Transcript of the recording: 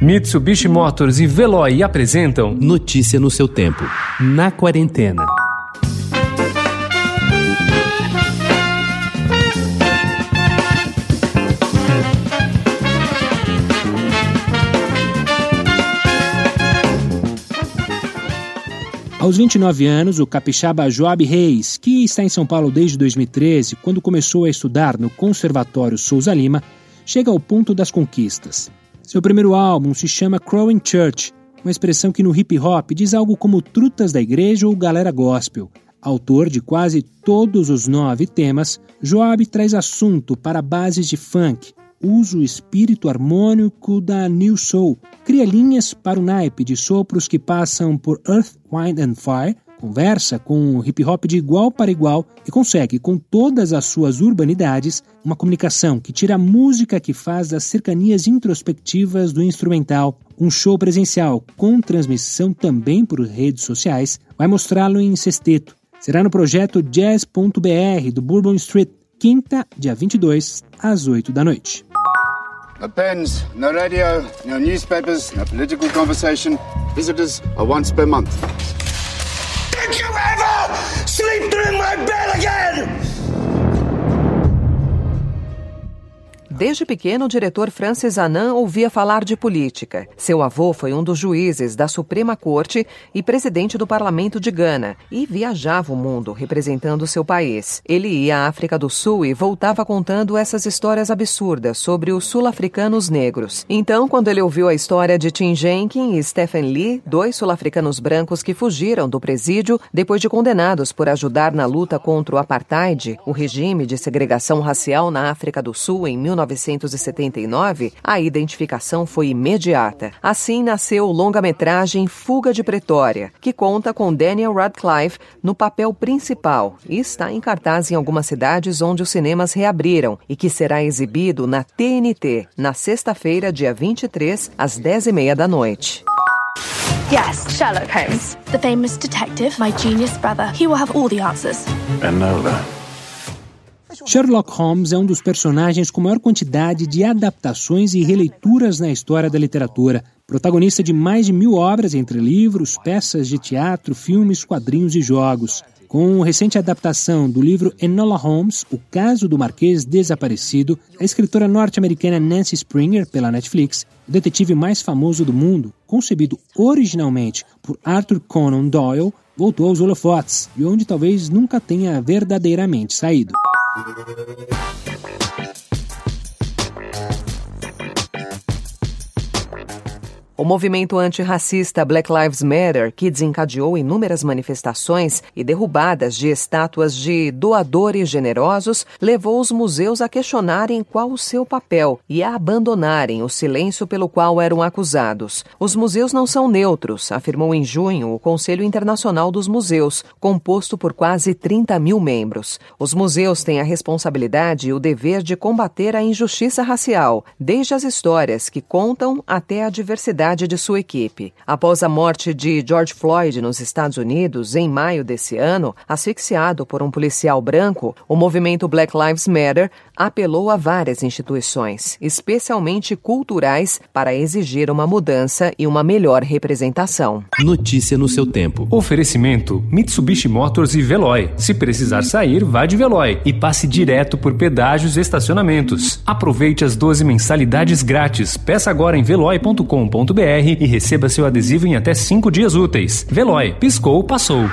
Mitsubishi Motors e Veloy apresentam Notícia no seu tempo. Na quarentena. Aos 29 anos, o capixaba Joab Reis, que está em São Paulo desde 2013, quando começou a estudar no Conservatório Souza Lima, chega ao ponto das conquistas. Seu primeiro álbum se chama Crowing Church, uma expressão que no hip hop diz algo como trutas da igreja ou galera gospel. Autor de quase todos os nove temas, Joab traz assunto para bases de funk, usa o espírito harmônico da New Soul, cria linhas para o naipe de sopros que passam por Earth, Wind and Fire, conversa com o hip hop de igual para igual e consegue, com todas as suas urbanidades, uma comunicação que tira a música que faz das cercanias introspectivas do instrumental. Um show presencial com transmissão também por redes sociais vai mostrá-lo em sexteto. Será no projeto Jazz.br do Bourbon Street, quinta, dia 22, às 8 da noite. No pens, no radio, no newspapers, no political conversation. Visitors are once per month. dream my bed again! Desde pequeno, o diretor Francis Annan ouvia falar de política. Seu avô foi um dos juízes da Suprema Corte e presidente do Parlamento de Gana e viajava o mundo representando seu país. Ele ia à África do Sul e voltava contando essas histórias absurdas sobre os sul-africanos negros. Então, quando ele ouviu a história de Tim Jenkins e Stephen Lee, dois sul-africanos brancos que fugiram do presídio depois de condenados por ajudar na luta contra o apartheid, o regime de segregação racial na África do Sul em 19 1979, a identificação foi imediata. Assim nasceu o longa-metragem Fuga de Pretória, que conta com Daniel Radcliffe no papel principal e está em cartaz em algumas cidades onde os cinemas reabriram e que será exibido na TNT na sexta-feira, dia 23, às 10h30 da noite. Yes, Sherlock Holmes. The famous detective, my genius brother. He will have all the answers. Enola. Sherlock Holmes é um dos personagens com maior quantidade de adaptações e releituras na história da literatura. Protagonista de mais de mil obras entre livros, peças de teatro, filmes, quadrinhos e jogos. Com a recente adaptação do livro Enola Holmes, O Caso do Marquês Desaparecido, a escritora norte-americana Nancy Springer, pela Netflix, o detetive mais famoso do mundo, concebido originalmente por Arthur Conan Doyle, voltou aos holofotes, e onde talvez nunca tenha verdadeiramente saído. Música O movimento antirracista Black Lives Matter, que desencadeou inúmeras manifestações e derrubadas de estátuas de doadores generosos, levou os museus a questionarem qual o seu papel e a abandonarem o silêncio pelo qual eram acusados. Os museus não são neutros, afirmou em junho o Conselho Internacional dos Museus, composto por quase 30 mil membros. Os museus têm a responsabilidade e o dever de combater a injustiça racial, desde as histórias que contam até a diversidade de sua equipe. Após a morte de George Floyd nos Estados Unidos, em maio desse ano, asfixiado por um policial branco, o movimento Black Lives Matter apelou a várias instituições, especialmente culturais, para exigir uma mudança e uma melhor representação. Notícia no seu tempo. Oferecimento: Mitsubishi Motors e Veloy. Se precisar sair, vá de Veloy e passe direto por pedágios e estacionamentos. Aproveite as 12 mensalidades grátis. Peça agora em veloy.com.br e receba seu adesivo em até 5 dias úteis. Veloy, piscou, passou.